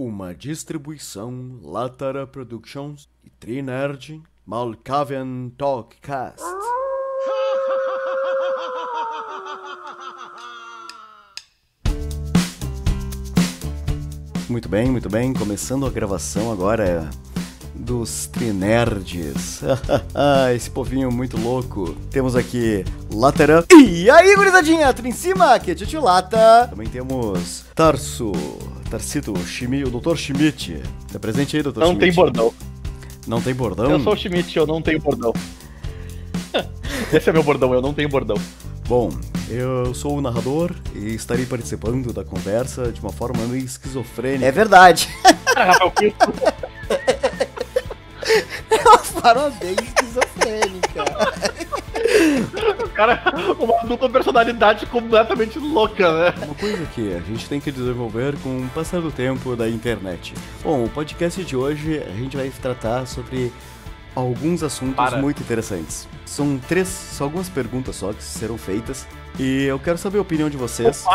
Uma distribuição Latara Productions e Trinerd Malkavian Talkcast. Muito bem, muito bem. Começando a gravação agora dos Trinerds. Esse povinho muito louco. Temos aqui Latera. E aí, gurizadinha? Tudo em cima? Aqui é Tio Lata. Também temos Tarso. Tarsito, Shimi, o Dr. Schmidt. Tá presente aí, Dr. Não Schmidt? tem bordão. Não tem bordão? Eu sou o Schmidt, eu não tenho bordão. Esse é meu bordão, eu não tenho bordão. Bom, eu sou o narrador e estarei participando da conversa de uma forma meio esquizofrênica. É verdade. É uma forma bem esquizofrênica. Cara, uma dupla personalidade completamente louca, né? Uma coisa que a gente tem que desenvolver com o passar do tempo da internet. Bom, o podcast de hoje a gente vai tratar sobre alguns assuntos Para. muito interessantes. São três, são algumas perguntas só que serão feitas e eu quero saber a opinião de vocês.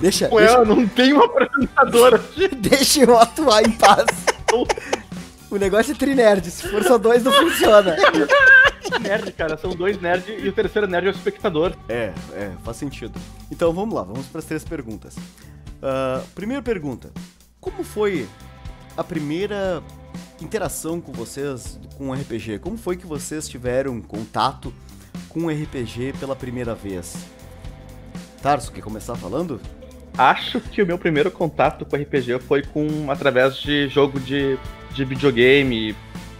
Deixa, Ué, deixa, eu não tenho uma apresentadora aqui. deixa eu atuar em paz. O negócio é trinerd, se for só dois não funciona. Nerd, cara, são dois nerds e o terceiro nerd é o espectador. É, é, faz sentido. Então vamos lá, vamos para as três perguntas. Ah, primeira pergunta: Como foi a primeira interação com vocês com o RPG? Como foi que vocês tiveram contato com o RPG pela primeira vez? Tarso, quer começar falando? Acho que o meu primeiro contato com RPG foi com através de jogo de, de videogame,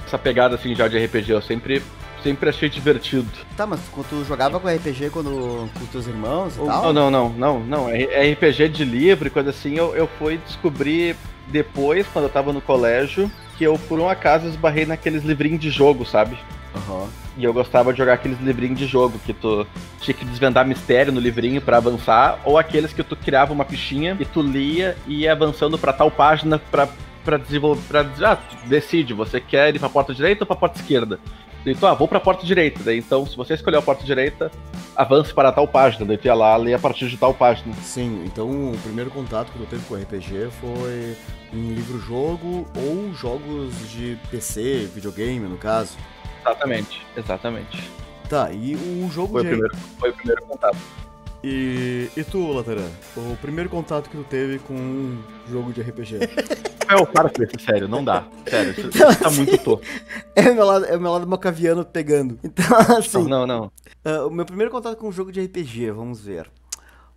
essa pegada assim já de RPG. Eu sempre, sempre achei divertido. Tá, mas quando tu jogava com RPG quando, com teus irmãos e Não, tal? não, não, não, não. É RPG de livro e coisa assim, eu, eu fui descobrir depois, quando eu tava no colégio, que eu por um acaso esbarrei naqueles livrinhos de jogo, sabe? Aham. E eu gostava de jogar aqueles livrinhos de jogo, que tu tinha que desvendar mistério no livrinho pra avançar, ou aqueles que tu criava uma fichinha e tu lia e ia avançando pra tal página pra, pra desenvolver. Pra, ah, decide, você quer ir pra porta direita ou pra porta esquerda? Tu, ah, vou pra porta direita. Daí então, se você escolher a porta direita, avance para tal página. Daí tu ia lá ler a partir de tal página. Sim, então o primeiro contato que eu teve com o RPG foi em livro-jogo ou jogos de PC, videogame no caso. Exatamente, exatamente. Tá, e o jogo Foi o de primeiro, foi o primeiro contato. E, e tu, Lateran? O primeiro contato que tu teve com um jogo de RPG? É, para com isso, sério, não dá. Sério, isso, Então, isso tá assim, muito tosco. É o meu lado, é o meu lado mocaviano pegando. Então, assim, Não, não, não. ah, o meu primeiro contato com um jogo de RPG, vamos ver.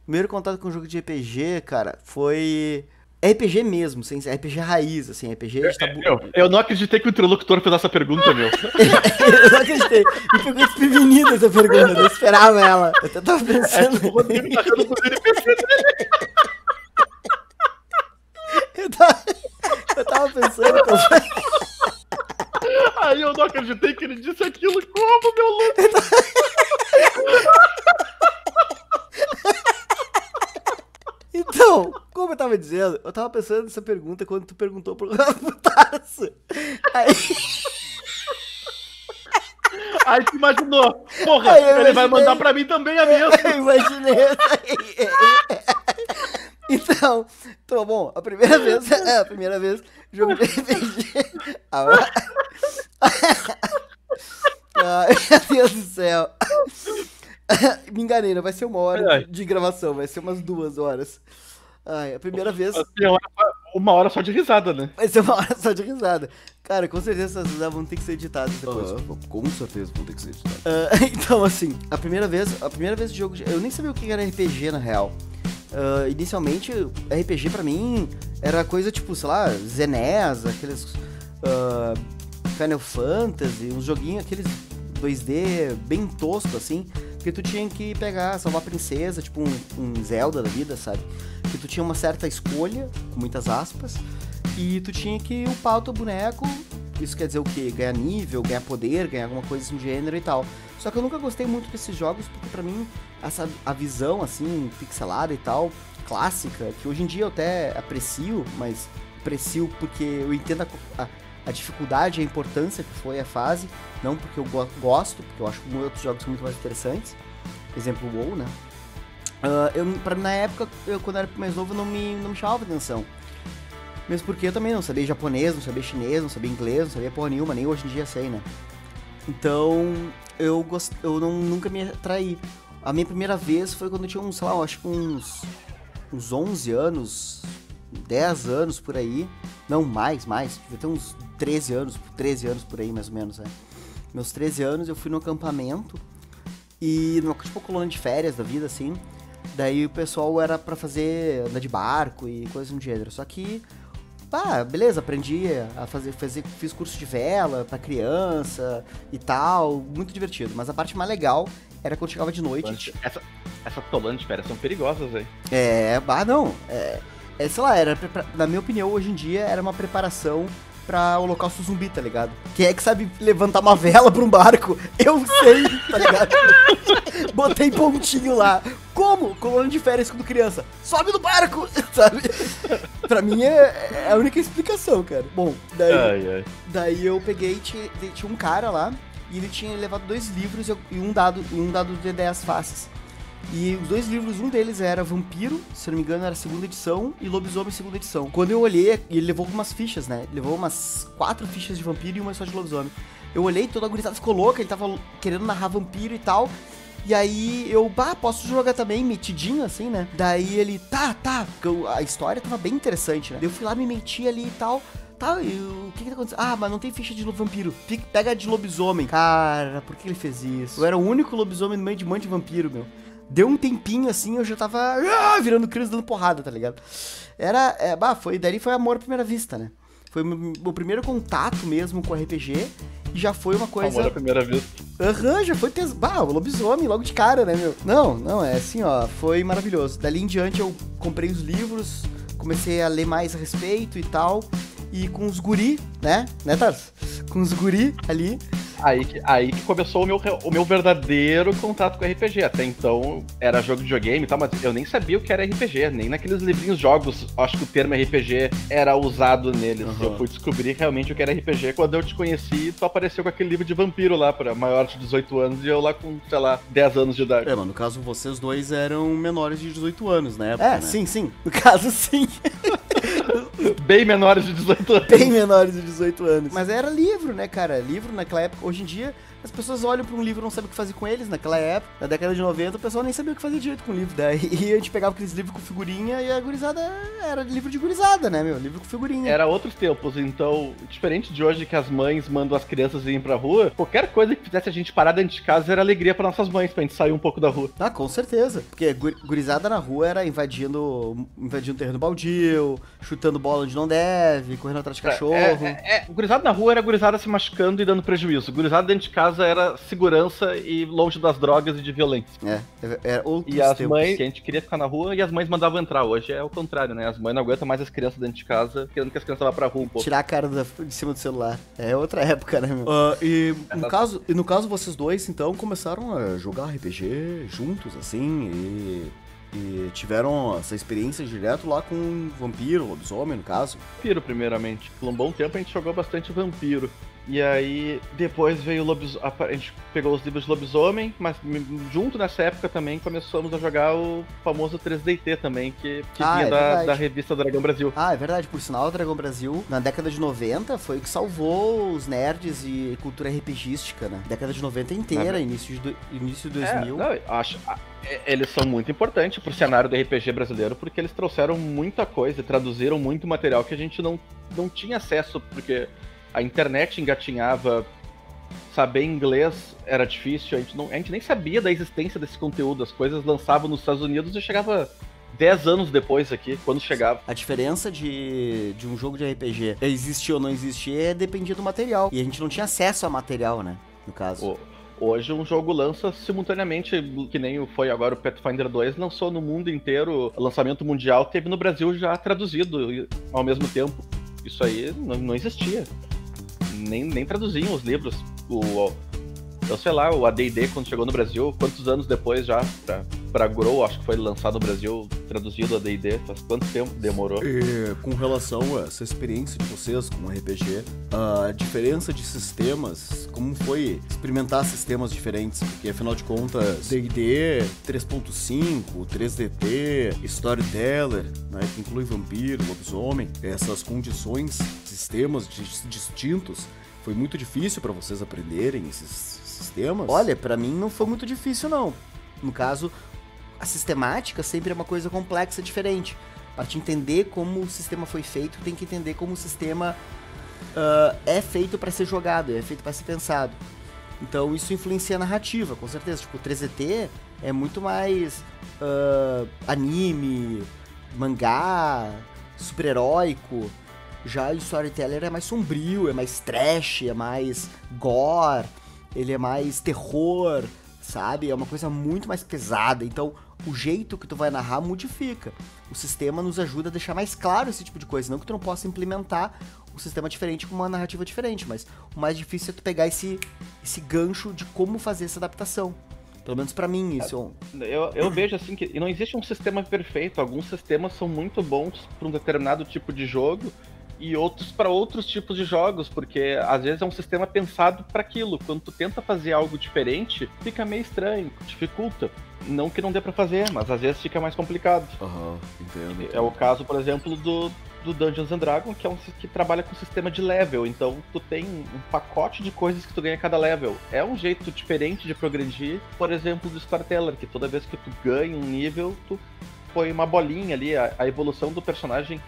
O primeiro contato com um jogo de RPG, cara, foi RPG mesmo, sem RPG raiz, assim, RPG de tabu. Meu, eu não acreditei que o interlocutor fez essa pergunta, meu. eu não acreditei. Me pegou desprevenida essa pergunta, eu não esperava ela. Eu até tava É, pensando. o Rodrigo tá achando que os NPC dele. Eu tava, eu tava pensando. eu- Aí eu não acreditei que ele disse aquilo. Como, meu louco? Então, como eu tava dizendo, eu tava pensando nessa pergunta quando tu perguntou pro pro Tarso. Aí, Aí tu imaginou. Porra, ele vai mandar pra mim também a mesma. eu imaginei. Então, então, bom, a primeira vez, é, a primeira vez, jogo de RPG. Ah, Ai, meu Deus do céu. Me enganei, não vai ser uma hora de, gravação, vai ser umas duas horas. Ai, a primeira vez uma hora- Uma hora só de risada, né? vai ser uma hora só de risada. Cara, com certeza essas risadas vão ter que ser editadas depois. Aham, com certeza vão ter que ser editado. Ah, então, assim, a primeira vez, a primeira vez de jogo, eu nem sabia o que era RPG na real. Ah, inicialmente, RPG pra mim era coisa tipo, sei lá, Zenes, aqueles ah, Final Fantasy, uns joguinhos, aqueles 2D bem tosco assim, que tu tinha que pegar, salvar a princesa, tipo um, um Zelda da vida, sabe? Que tu tinha uma certa escolha, com muitas aspas, e tu tinha que upar o teu boneco. Isso quer dizer o quê? Ganhar nível, ganhar poder, ganhar alguma coisa do gênero e tal. Só que eu nunca gostei muito desses jogos, porque pra mim, essa, a visão, assim, pixelada e tal, clássica, que hoje em dia eu até aprecio, mas aprecio porque eu entendo a, a, a dificuldade a importância que foi a fase, não porque eu go- gosto, porque eu acho outros jogos muito mais interessantes. Exemplo, o WoW, né? Uh, eu, pra, na época, eu, quando eu era mais novo, não me, não me chamava atenção. Mesmo porque eu também não sabia japonês, não sabia chinês, não sabia inglês, não sabia porra nenhuma, nem hoje em dia sei, né? Então, eu, gost... eu não, nunca me atraí. A minha primeira vez foi quando eu tinha uns, sei lá, acho que uns, uns 11 anos, 10 anos por aí. Não, mais, mais. Devia ter uns 13 anos, 13 anos por aí, mais ou menos, né? Meus 13 anos eu fui no acampamento e numa tipo colônia de férias da vida, assim. Daí o pessoal era para fazer andar de barco e coisas do gênero. Só que ah, beleza, aprendi a fazer, fazer, fiz curso de vela para criança e tal, muito divertido. Mas a parte mais legal era quando chegava de noite. Essa, essa tolando de férias são perigosas, velho. É, ah, não, é, é, sei lá, era, na minha opinião, hoje em dia, era uma preparação pra holocausto zumbi, tá ligado? Quem é que sabe levantar uma vela pra um barco? Eu sei, tá ligado? Botei pontinho lá. Como? Colônia de férias quando criança. Sobe no barco, sabe? pra mim é, é, a única explicação, cara. Bom, daí, ai, ai. daí eu peguei, tinha, tinha um cara lá, e ele tinha levado dois livros e um dado, um dado de 10 faces. E os dois livros, um deles era Vampiro, se não me engano era a segunda edição, e Lobisomem segunda edição. Quando eu olhei, ele levou umas fichas, né? Ele levou umas quatro fichas de vampiro e uma só de lobisomem. Eu olhei, toda a gurizada ficou louca, ele tava querendo narrar vampiro e tal. E aí eu, bah, posso jogar também, metidinho assim, né? Daí ele, tá, tá, a história tava bem interessante, né? Eu fui lá, me meti ali e tal. Tá, e o que que tá acontecendo? Ah, mas não tem ficha de vampiro. Pega de lobisomem. Cara, por que ele fez isso? Eu era o único lobisomem no meio de um monte de vampiro, meu. Deu um tempinho assim, eu já tava ah, virando criança dando porrada, tá ligado? Era, é, bah, foi, daí foi amor à primeira vista, né? Foi o meu primeiro contato mesmo com RPG e já foi uma coisa. Amor à primeira vista. Aham, foi pes... Bah, o lobisomem logo de cara, né, meu? Não, não, é assim, ó, foi maravilhoso. Dali em diante eu comprei os livros, comecei a ler mais a respeito e tal. E com os guri, né? Né, Tars? Com os guri ali, Aí, aí que começou o meu, o meu verdadeiro contato com RPG. Até então era jogo de videogame e tal, mas eu nem sabia o que era RPG, nem naqueles livrinhos jogos, acho que o termo RPG era usado neles. Uhum. Eu fui descobrir realmente o que era RPG quando eu te conheci e tu apareceu com aquele livro de vampiro lá pra maior de 18 anos e eu lá com, sei lá, 10 anos de idade. É, mas no caso vocês dois eram menores de 18 anos, né? É, né? sim, sim. No caso, sim. Bem menores de 18 anos. Bem menores de 18 anos. Mas era livro, né, cara? Livro naquela época. Hoje em dia, as pessoas olham para um livro e não sabem o que fazer com eles. Naquela época, na década de 90, o pessoal nem sabia o que fazer direito com o livro. Daí a gente pegava aqueles livros com figurinha e a gurizada era livro de gurizada, né, meu? Livro com figurinha. Era outros tempos, então, diferente de hoje que as mães mandam as crianças irem pra rua, qualquer coisa que fizesse a gente parar dentro de casa era alegria para nossas mães, pra gente sair um pouco da rua. Ah, com certeza. Porque gurizada na rua era invadindo, invadindo terreno baldio, chutando bola onde não deve, correndo atrás de é, cachorro. É, é, é, gurizada na rua era gurizada se machucando e dando prejuízo. Gurizada dentro de casa era segurança e longe das drogas e de violência. É, é, é E as tempos. mães, a gente queria ficar na rua e as mães mandavam entrar. Hoje é o contrário, né? As mães não aguentam mais as crianças dentro de casa, querendo que as crianças vá pra rua um pouco. Tirar a cara da, de cima do celular. É outra época, né, meu? Uh, e, no caso, e no caso, vocês dois, então, começaram a jogar RPG juntos, assim, e e tiveram essa experiência direto lá com vampiro, lobisomem, no caso. Vampiro, primeiramente. Por um bom tempo a gente jogou bastante vampiro. E aí, depois veio o lobisomem. A gente pegou os livros de lobisomem, mas junto nessa época também começamos a jogar o famoso 3DT também, que, que ah, vinha é da, da, revista Dragão Brasil. Ah, é verdade. Por sinal, o Dragão Brasil, na década de 90, foi o que salvou os nerds e cultura RPGística, né? Década de 90 inteira, é. início, de, início de 2000. É, não, acho. Eles são muito importantes pro cenário do RPG brasileiro porque eles trouxeram muita coisa, traduziram muito material que a gente não, não tinha acesso, porque a internet engatinhava, saber inglês era difícil, a gente, não, a gente nem sabia da existência desse conteúdo, as coisas lançavam nos Estados Unidos e chegava 10 anos depois aqui, quando chegava. A diferença de, de um jogo de RPG existir ou não existir é dependia do material. E a gente não tinha acesso a material, né? No caso. Hoje um jogo lança simultaneamente, que nem foi agora o Pathfinder 2, lançou no mundo inteiro, lançamento mundial, teve no Brasil já traduzido ao mesmo tempo. Isso aí não, não existia nem, nem traduziam os livros. O, eu sei lá, o AD&D quando chegou no Brasil, quantos anos depois já pra, pra Grow, acho que foi lançado no Brasil, traduzido a D&D, faz quanto tempo demorou? E, com relação a essa experiência de vocês com RPG, a diferença de sistemas, como foi experimentar sistemas diferentes? Porque afinal de contas, D&D 3.5, 3DT, Storyteller, né, que inclui vampiro, lobisomem, essas condições, sistemas distintos, foi muito difícil para vocês aprenderem esses sistemas? Olha, para mim não foi muito difícil não. No caso, a sistemática sempre é uma coisa complexa, diferente. Para te entender como o sistema foi feito, tem que entender como o sistema uh, é feito para ser jogado, é feito para ser pensado. Então isso influencia a narrativa, com certeza. Tipo, o 3DT é muito mais uh, anime, mangá, super-heróico. Já o Storyteller é mais sombrio, é mais trash, é mais gore, ele é mais terror, sabe? É uma coisa muito mais pesada. Então, o jeito que tu vai narrar modifica. O sistema nos ajuda a deixar mais claro esse tipo de coisa. Não que tu não possa implementar um sistema diferente com uma narrativa diferente, mas o mais difícil é tu pegar esse, esse gancho de como fazer essa adaptação. Pelo menos para mim, isso. Eu, eu vejo assim que não existe um sistema perfeito. Alguns sistemas são muito bons para um determinado tipo de jogo e outros para outros tipos de jogos, porque às vezes é um sistema pensado para aquilo. Quando tu tenta fazer algo diferente, fica meio estranho, dificulta. Não que não dê para fazer, mas às vezes fica mais complicado. Aham, uhum, entendo, entendo. É o caso, por exemplo, do, do Dungeons and Dragons, que é um que trabalha com sistema de level. Então tu tem um pacote de coisas que tu ganha a cada level. É um jeito diferente de progredir, por exemplo, do Storyteller, que toda vez que tu ganha um nível, tu põe uma bolinha ali, a, a evolução do personagem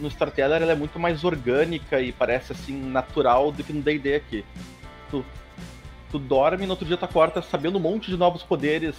no Storyteller ela é muito mais orgânica e parece assim natural do que no D&D aqui. Tu, tu dorme e no outro dia tu acorda sabendo um monte de novos poderes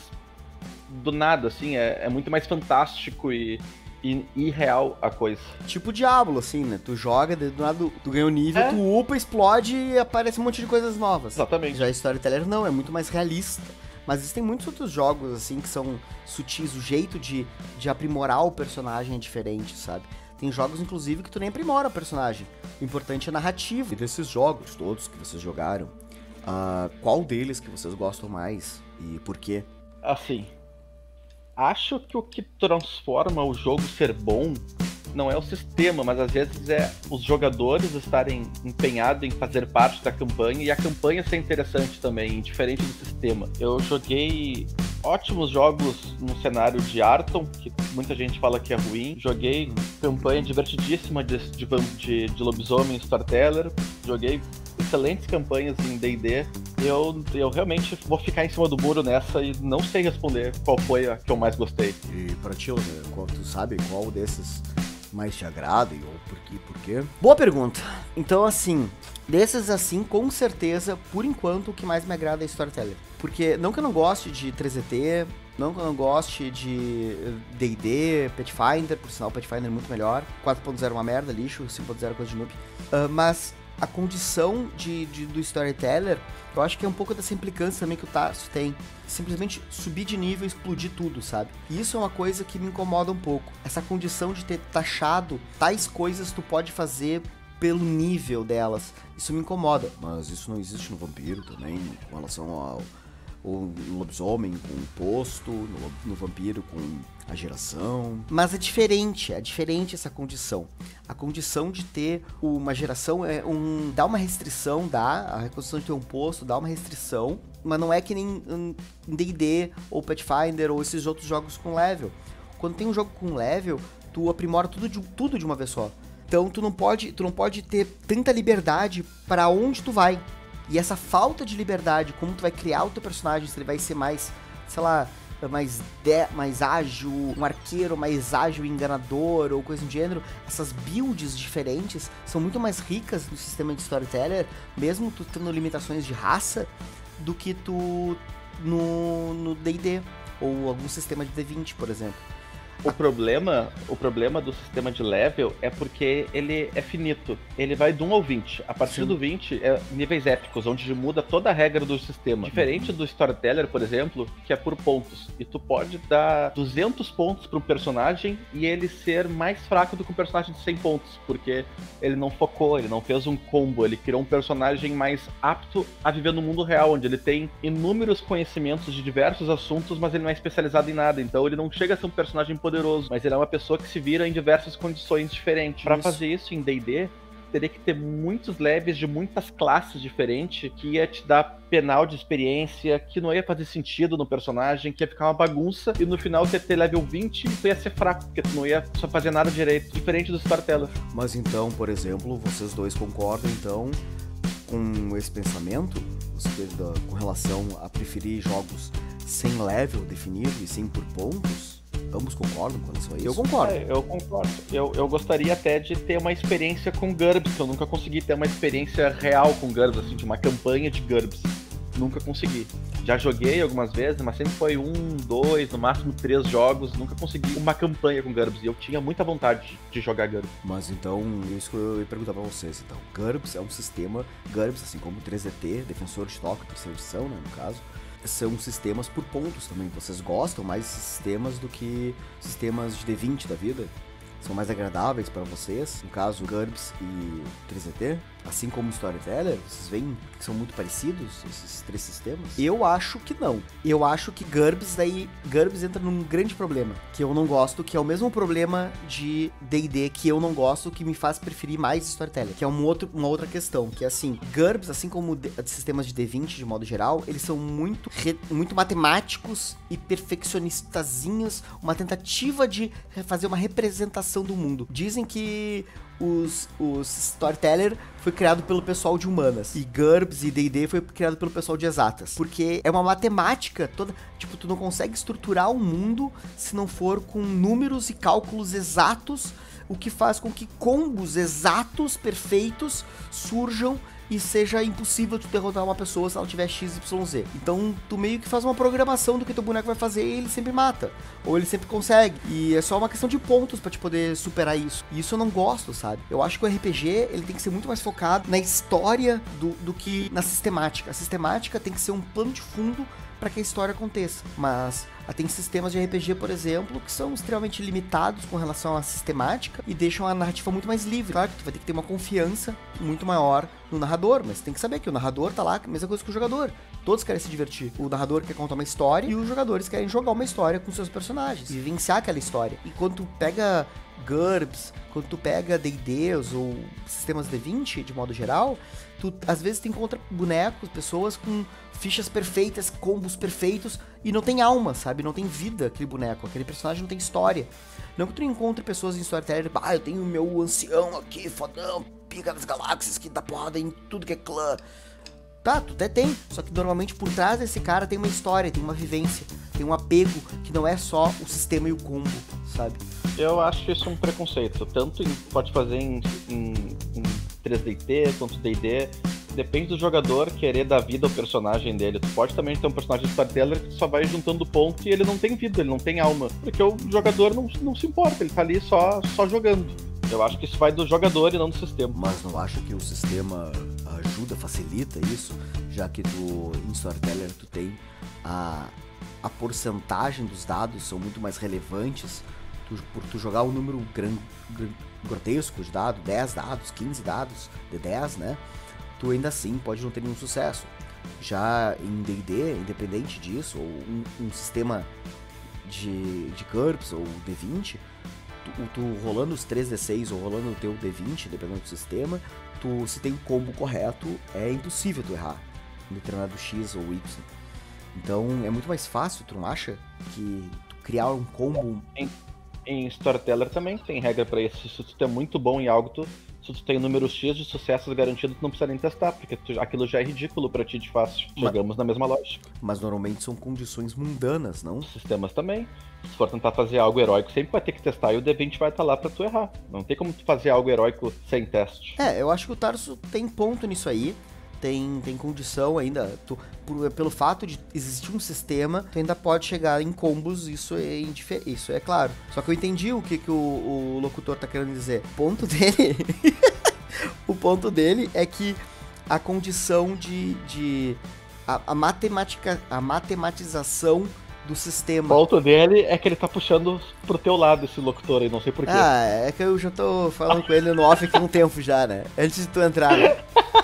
do nada, assim, é, é muito mais fantástico e, e irreal a coisa. Tipo Diablo, assim, né? Tu joga, do nada tu ganha o um nível, é. tu upa, explode e aparece um monte de coisas novas. Exatamente. Já Storyteller não, é muito mais realista. Mas existem muitos outros jogos, assim, que são sutis. O jeito de, de aprimorar o personagem é diferente, sabe? Tem jogos, inclusive, que tu nem aprimora o personagem. O importante é a narrativa. E desses jogos todos que vocês jogaram, uh, qual deles que vocês gostam mais e por quê? Assim, acho que o que transforma o jogo ser bom não é o sistema, mas às vezes é os jogadores estarem empenhados em fazer parte da campanha e a campanha ser interessante também, diferente do sistema. Eu joguei ótimos jogos no cenário de Arton, que muita gente fala que é ruim. Joguei campanha divertidíssima de, de, de, de lobisomem Storyteller. Joguei excelentes campanhas em D&D. Eu, eu realmente vou ficar em cima do muro nessa e não sei responder qual foi a que eu mais gostei. E pra ti, tu sabe qual desses mais te agrada ou por quê? Por quê? Boa pergunta. Então, assim, desses assim, com certeza, por enquanto, o que mais me agrada é Storyteller. Porque não que eu não goste de 3DT, não que eu não goste de D&D, Pathfinder, por sinal, Pathfinder é muito melhor. 4.0 é uma merda, lixo, 5.0 é coisa de noob. Uh, mas a condição de, de, do storyteller, eu acho que é um pouco dessa implicância também que o Tarso tem. Simplesmente subir de nível explodir tudo, sabe? E isso é uma coisa que me incomoda um pouco. Essa condição de ter taxado tais coisas tu pode fazer pelo nível delas. Isso me incomoda. Mas isso não existe no vampiro também, com relação ao o lobisomem com o posto, no, no, vampiro com a geração. Mas é diferente, é diferente essa condição. A condição de ter uma geração é um. dá uma restrição, dá. A reconstrução de ter um posto dá uma restrição, mas não é que nem em DD ou Pathfinder ou esses outros jogos com level. Quando tem um jogo com level, tu aprimora tudo de, tudo de uma vez só. Então tu não pode, tu não pode ter tanta liberdade para onde tu vai. E essa falta de liberdade, como tu vai criar o teu personagem, se ele vai ser mais, sei lá, mais, de, mais ágil, um arqueiro mais ágil e enganador ou coisa do gênero, essas builds diferentes são muito mais ricas no sistema de storyteller, mesmo tu tendo limitações de raça, do que tu no D&D ou algum sistema de D20, por exemplo. O problema, o problema do sistema de level é porque ele é finito. Ele vai do 1 ao 20. A partir Sim. do 20 é níveis épicos, onde muda toda a regra do sistema. Diferente do Storyteller, por exemplo, que é por pontos. E tu pode dar 200 pontos para um personagem e ele ser mais fraco do que um personagem de 100 pontos, porque ele não focou, ele não fez um combo, ele criou um personagem mais apto a viver no mundo real, onde ele tem inúmeros conhecimentos de diversos assuntos, mas ele não é especializado em nada. Então ele não chega a ser um personagem poderoso, mas ele é uma pessoa que se vira em diversas condições diferentes. Para fazer isso em D&D, teria que ter muitos levels de muitas classes diferentes, que ia te dar penal de experiência, que não ia fazer sentido no personagem, que ia ficar uma bagunça, e no final você ia ter level 20 e tu ia ser fraco, porque tu não ia só fazer nada direito, diferente do Storyteller. Mas então, por exemplo, vocês dois concordam então com esse pensamento, com relação a preferir jogos sem level definido e sem por pontos? Ambos concordam com isso aí? Eu concordo. É, eu concordo. Eu, eu gostaria até de ter uma experiência com GURBS, que eu nunca consegui ter uma experiência real com GURBS, assim, de uma campanha de GURBS. Nunca consegui. Já joguei algumas vezes, mas sempre foi um, dois, no máximo três jogos. Nunca consegui uma campanha com GURBS. E eu tinha muita vontade de jogar GURBS. Mas então, isso que eu ia perguntar pra vocês. Então, GURBS é um sistema, GURBS, assim como 3DT, Defensor de Tóquio, terceira edição, né, no caso, são sistemas por pontos também. Vocês gostam mais de sistemas do que sistemas de D20 da vida? São mais agradáveis para vocês? No caso, GURPS e 3DT? Assim como Storyteller, vocês veem que são muito parecidos esses três sistemas? Eu acho que não. Eu acho que GURPS daí GURPS entra num grande problema que eu não gosto, que é o mesmo problema de D&D que eu não gosto, que me faz preferir mais Storyteller, que é um outro, uma outra questão, que é assim, GURPS, assim como de, sistemas de D20 de modo geral, eles são muito re, muito matemáticos e perfeccionistazinhos, uma tentativa de fazer uma representação do mundo. Dizem que os, os Storyteller foi criado pelo pessoal de humanas. E GURPS e D&D foi criado pelo pessoal de exatas. Porque é uma matemática toda... Tipo, tu não consegue estruturar um mundo se não for com números e cálculos exatos, o que faz com que combos exatos, perfeitos, surjam e seja impossível tu derrotar uma pessoa se ela tiver XYZ. Então tu meio que faz uma programação do que teu boneco vai fazer e ele sempre mata. Ou ele sempre consegue. E é só uma questão de pontos para te poder superar isso. E isso eu não gosto, sabe? Eu acho que o RPG ele tem que ser muito mais focado na história do, do que na sistemática. A sistemática tem que ser um plano de fundo para que a história aconteça. Mas tem sistemas de RPG, por exemplo, que são extremamente limitados com relação à sistemática e deixam a narrativa muito mais livre. Claro que tu vai ter que ter uma confiança muito maior no narrador, mas tem que saber que o narrador tá lá, a mesma coisa que o jogador. Todos querem se divertir. O narrador quer contar uma história e os jogadores querem jogar uma história com seus personagens vivenciar aquela história. E quando tu pega GURPS, quando tu pega D&Ds ou sistemas D20 de modo geral, tu às vezes tu encontra bonecos, pessoas com fichas perfeitas, combos perfeitos e não tem alma, sabe? Não tem vida aquele boneco, aquele personagem não tem história. Não que tu encontre pessoas em Storyteller, ah, eu tenho o meu ancião aqui, fodão, pica das galáxias, que dá porrada em tudo que é clã. Tá, tu até tem, só que normalmente por trás desse cara tem uma história, tem uma vivência, tem um apego que não é só o sistema e o combo, sabe? Eu acho isso um preconceito. Tanto em, pode fazer em, em, em 3DT quanto D&D. Depende do jogador querer dar vida ao personagem dele. Tu pode também ter um personagem de storyteller que só vai juntando ponto e ele não tem vida, ele não tem alma. Porque o jogador não, não se importa, ele tá ali só, só jogando. Eu acho que isso vai do jogador e não do sistema. Mas não acho que o sistema ajuda, facilita isso, já que tu, em Storyteller tu tem a, a porcentagem dos dados são muito mais relevantes tu, por tu jogar um número gran, gran, grotesco de dados, 10 dados, 15 dados de 10, né? Tu ainda assim pode não ter nenhum sucesso. Já em D&D, independente disso, ou um, um sistema de, de GURPS ou D20, tu, tu, rolando os 3D6 ou rolando o teu D20, dependendo do sistema, tu, se tem o combo correto, é impossível tu errar em determinado X ou Y. Então é muito mais fácil, tu não acha? Que criar um combo. Em, em Storyteller também tem regra para isso. Se tu é muito bom em algo, tu, se tu tem número X de sucessos garantidos, tu não precisa nem testar, porque tu, aquilo já é ridículo para ti de fácil. Chegamos na mesma lógica. Mas normalmente são condições mundanas, não? Sistemas também. Se for tentar fazer algo heróico, sempre vai ter que testar e o D20 vai estar tá lá para tu errar. Não tem como tu fazer algo heróico sem teste. É, eu acho que o Tarso tem ponto nisso aí. Tem, tem condição ainda. Tu, por, pelo fato de existir um sistema, tu ainda pode chegar em combos, isso é, isso é claro. Só que eu entendi o que, que o, o locutor tá querendo dizer. O ponto dele. o ponto dele é que a condição de. de a, a matemática. A matematização do sistema. O ponto dele é que ele tá puxando pro teu lado esse locutor aí, não sei porquê. Ah, é que eu já tô falando com ele no off aqui um tempo já, né? Antes de tu entrar, né?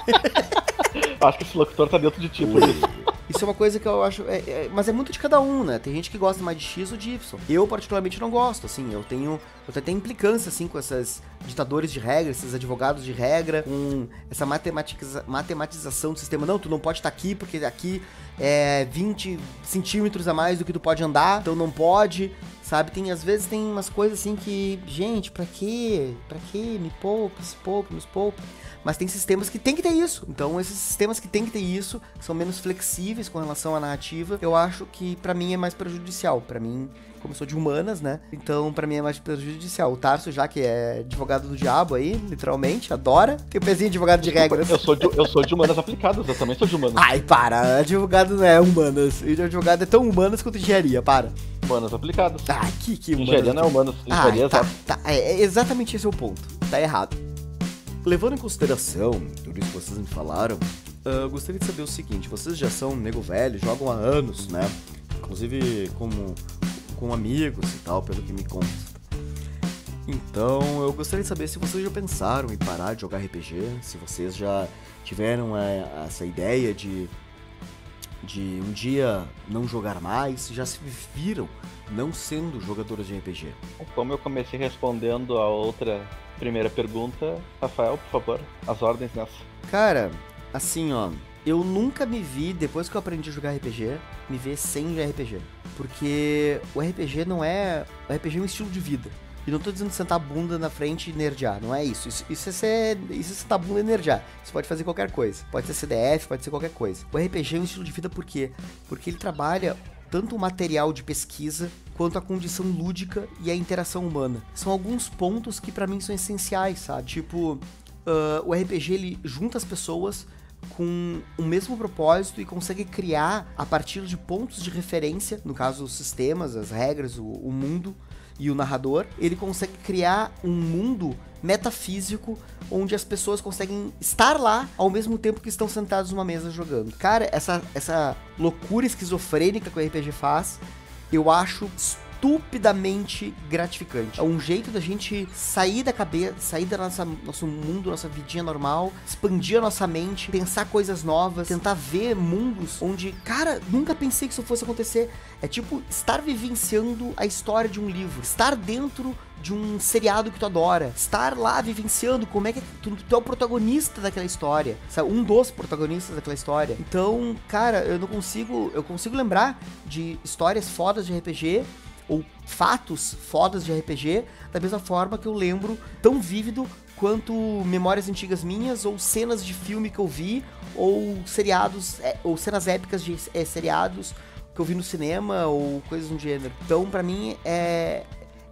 Acho que esse locutor tá dentro de ti por isso. Isso é uma coisa que eu acho. É, é, mas é muito de cada um, né? Tem gente que gosta mais de X ou de Y. Eu, particularmente, não gosto, assim. Eu tenho. Eu até tenho implicância, assim, com esses ditadores de regra, esses advogados de regra, com essa matematiza, matematização do sistema. Não, tu não pode estar tá aqui porque aqui é 20 centímetros a mais do que tu pode andar, então não pode. Sabe, tem às vezes tem umas coisas assim que, gente, pra quê? Pra quê? Me poupe, se poupe, nos poupe. Mas tem sistemas que tem que ter isso. Então, esses sistemas que tem que ter isso, que são menos flexíveis com relação à narrativa, eu acho que para mim é mais prejudicial. para mim, como eu sou de humanas, né? Então, para mim é mais prejudicial. O Tarso, já que é advogado do diabo aí, literalmente, adora. Tem o pezinho de advogado de regras. Eu sou de, eu sou de humanas aplicadas, eu também sou de humanas. Ai, para. Advogado não é humanas. E advogado é tão humanas quanto engenharia, para. Humanas aplicadas. Ah, que que humanas. Engenharia não é humanas. Engenharia ah, tá, tá. É, é exatamente esse é o ponto. Tá errado. Levando em consideração tudo isso que vocês me falaram, uh, gostaria de saber o seguinte: vocês já são nego velho, jogam há anos, né? Inclusive como com amigos e tal, pelo que me consta. Então, eu gostaria de saber se vocês já pensaram em parar de jogar RPG, se vocês já tiveram é, essa ideia de de um dia não jogar mais, já se viram não sendo jogadores de RPG. Como eu comecei respondendo a outra primeira pergunta, Rafael, por favor, as ordens nessa. Cara, assim, ó, eu nunca me vi, depois que eu aprendi a jogar RPG, me ver sem RPG. Porque o RPG não é. O RPG é um estilo de vida. E não tô dizendo sentar a bunda na frente e nerdear, não é isso. Isso, isso, é, ser, isso é sentar a bunda e nerdear. Você pode fazer qualquer coisa. Pode ser CDF, pode ser qualquer coisa. O RPG é um estilo de vida por quê? Porque ele trabalha tanto o material de pesquisa quanto a condição lúdica e a interação humana. São alguns pontos que para mim são essenciais, sabe? Tipo, uh, o RPG ele junta as pessoas com o mesmo propósito e consegue criar a partir de pontos de referência, no caso os sistemas, as regras, o, o mundo e o narrador, ele consegue criar um mundo metafísico onde as pessoas conseguem estar lá ao mesmo tempo que estão sentados numa mesa jogando. Cara, essa, essa loucura esquizofrênica que o RPG faz, eu acho estupidamente gratificante. É um jeito da gente sair da cabeça, sair do nosso mundo, nossa vidinha normal, expandir a nossa mente, pensar coisas novas, tentar ver mundos onde, cara, nunca pensei que isso fosse acontecer. É tipo estar vivenciando a história de um livro, estar dentro de um seriado que tu adora, estar lá vivenciando como é que tu, tu é o protagonista daquela história, sabe? um dos protagonistas daquela história. Então, cara, eu não consigo, eu consigo lembrar de histórias fodas de RPG ou fatos fodas de RPG, da mesma forma que eu lembro tão vívido quanto memórias antigas minhas, ou cenas de filme que eu vi, ou seriados, é, ou cenas épicas de é, seriados que eu vi no cinema, ou coisas do gênero. Então, para mim, é,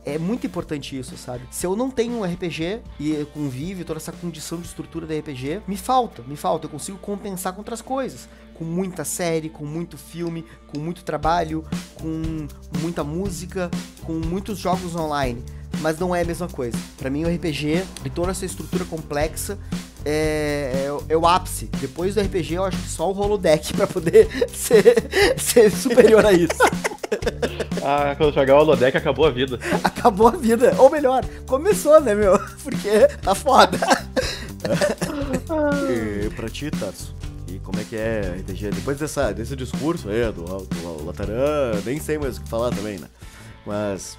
é muito importante isso, sabe? Se eu não tenho um RPG e convive toda essa condição de estrutura da RPG, me falta, me falta. Eu consigo compensar com outras coisas. Com muita série, com muito filme, com muito trabalho, com muita música, com muitos jogos online. Mas não é a mesma coisa. Para mim, o RPG e toda essa estrutura complexa é, é, é, o ápice. Depois do RPG, eu acho que só o holodeck para poder ser, ser superior a isso. ah, quando jogar o holodeck, acabou a vida. Acabou a vida. Ou melhor, começou, né, meu? Porque tá foda. e pra ti, Tarso? E como é que é RPG? Depois dessa, desse discurso aí do, do, do Lataran, nem sei mais o que falar também, né? Mas,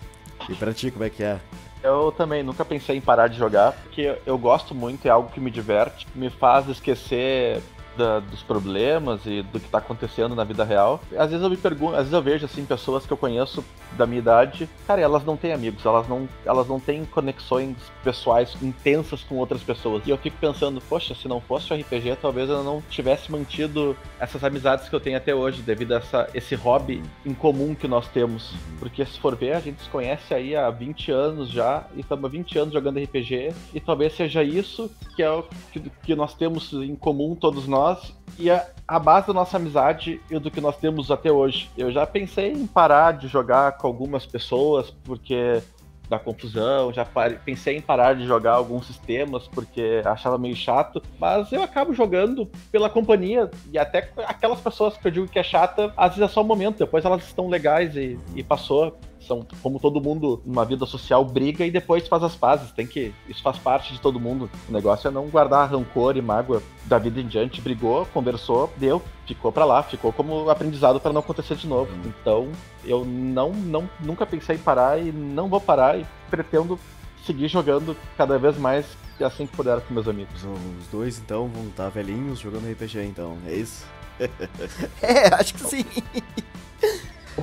e pra ti, como é que é? Eu também nunca pensei em parar de jogar, porque eu gosto muito, é algo que me diverte, me faz esquecer da, dos problemas e do que tá acontecendo na vida real. Às vezes eu me pergunto, às vezes eu vejo assim pessoas que eu conheço da minha idade, cara, elas não têm amigos, elas não, elas não têm conexões pessoais intensas com outras pessoas. E eu fico pensando, poxa, se não fosse o RPG, talvez eu não tivesse mantido essas amizades que eu tenho até hoje, devido a essa, esse hobby em comum que nós temos. Porque se for ver, a gente se conhece aí há 20 anos já, e estamos há 20 anos jogando RPG, e talvez seja isso que é o que, que nós temos em comum todos nós nós e a, a base da nossa amizade e do que nós temos até hoje. Eu já pensei em parar de jogar com algumas pessoas, porque da confusão, já pensei em parar de jogar alguns sistemas porque achava meio chato, mas eu acabo jogando pela companhia e até aquelas pessoas que eu digo que é chata, às vezes é só um momento, depois elas estão legais e, e passou são como todo mundo numa vida social briga e depois faz as pazes. Tem que isso faz parte de todo mundo. O negócio é não guardar rancor e mágoa da vida em diante. Brigou, conversou, deu, ficou para lá, ficou como aprendizado para não acontecer de novo. Então eu não, não nunca pensei em parar e não vou parar e pretendo seguir jogando cada vez mais assim que puder com meus amigos. Os dois então vão estar velhinhos jogando RPG então, é isso? é, acho que sim.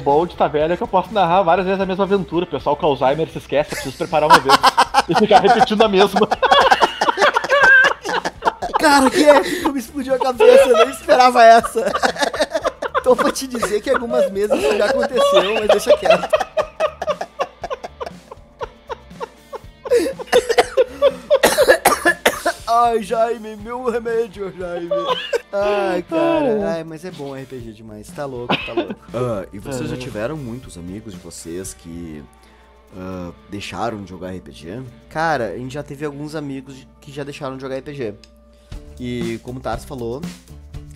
Bom de velho é que eu posso narrar várias vezes a mesma aventura. O pessoal com Alzheimer se esquece, eu preciso preparar uma vez. e ficar repetindo a mesma. Cara, que é que me explodiu a cabeça, eu nem esperava essa. Tô pra te dizer que algumas mesas já aconteceu, mas deixa quieto. Ai, Jaime, meu remédio, Jaime. Ai, cara. Ai, mas é bom RPG demais. Tá louco, tá louco. Uh, e vocês já tiveram muitos amigos de vocês que uh, deixaram de jogar RPG? Cara, a gente já teve alguns amigos que já deixaram de jogar RPG. E como o Tarso falou,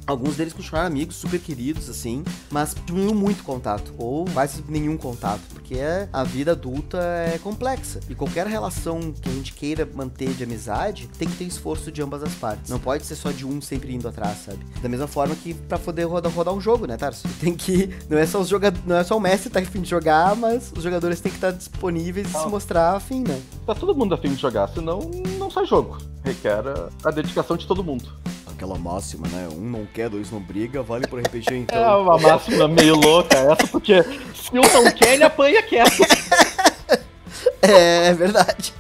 Alguns deles continuaram amigos, super queridos, assim, mas diminuiu muito contato, ou quase nenhum contato, porque a vida adulta é complexa. E qualquer relação que a gente queira manter de amizade tem que ter esforço de ambas as partes. Não pode ser só de um sempre indo atrás, sabe? Da mesma forma que pra poder rodar, rodar um jogo, né, Tarso? Tem que. Não é só os jogadores. Não é só o mestre tá afim de jogar, mas os jogadores têm que estar disponíveis e se mostrar afim, né? Tá todo mundo afim de jogar, senão não sai jogo. Requer a dedicação de todo mundo aquela máxima, né? Um não quer, dois não briga, vale pro RPG então. É uma máxima meio louca essa, porque se um não quer, ele apanha quieto. É, é verdade.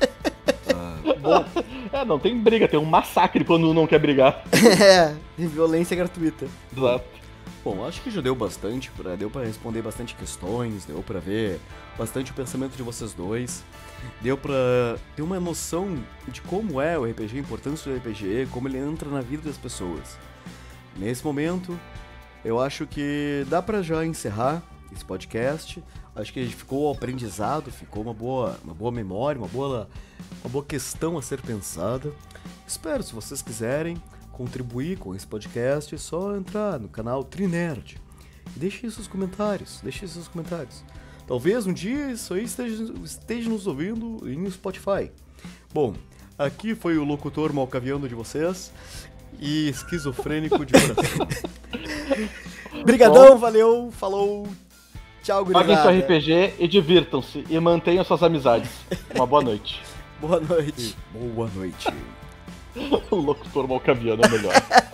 Ah, bom. É, não tem briga, tem um massacre quando um não quer brigar. É, violência gratuita. Exato. Bom, acho que já deu bastante, pra, deu para responder bastante questões, deu para ver bastante o pensamento de vocês dois deu pra ter uma noção de como é o RPG, a importância do RPG, como ele entra na vida das pessoas. Nesse momento, eu acho que dá pra já encerrar esse podcast. Acho que ficou aprendizado, ficou uma boa, uma boa memória, uma boa, uma boa questão a ser pensada. Espero, se vocês quiserem contribuir com esse podcast, é só entrar no canal Trinerd e deixe seus comentários, deixe seus comentários. Talvez um dia isso aí esteja, esteja nos ouvindo em Spotify. Bom, aqui foi o locutor malcaviano de vocês e esquizofrênico de coração. Obrigadão, valeu, falou, tchau, gurizada. Paguem seu RPG e divirtam-se e mantenham suas amizades. Uma boa noite. boa noite. Boa noite. o locutor malcaviano é melhor.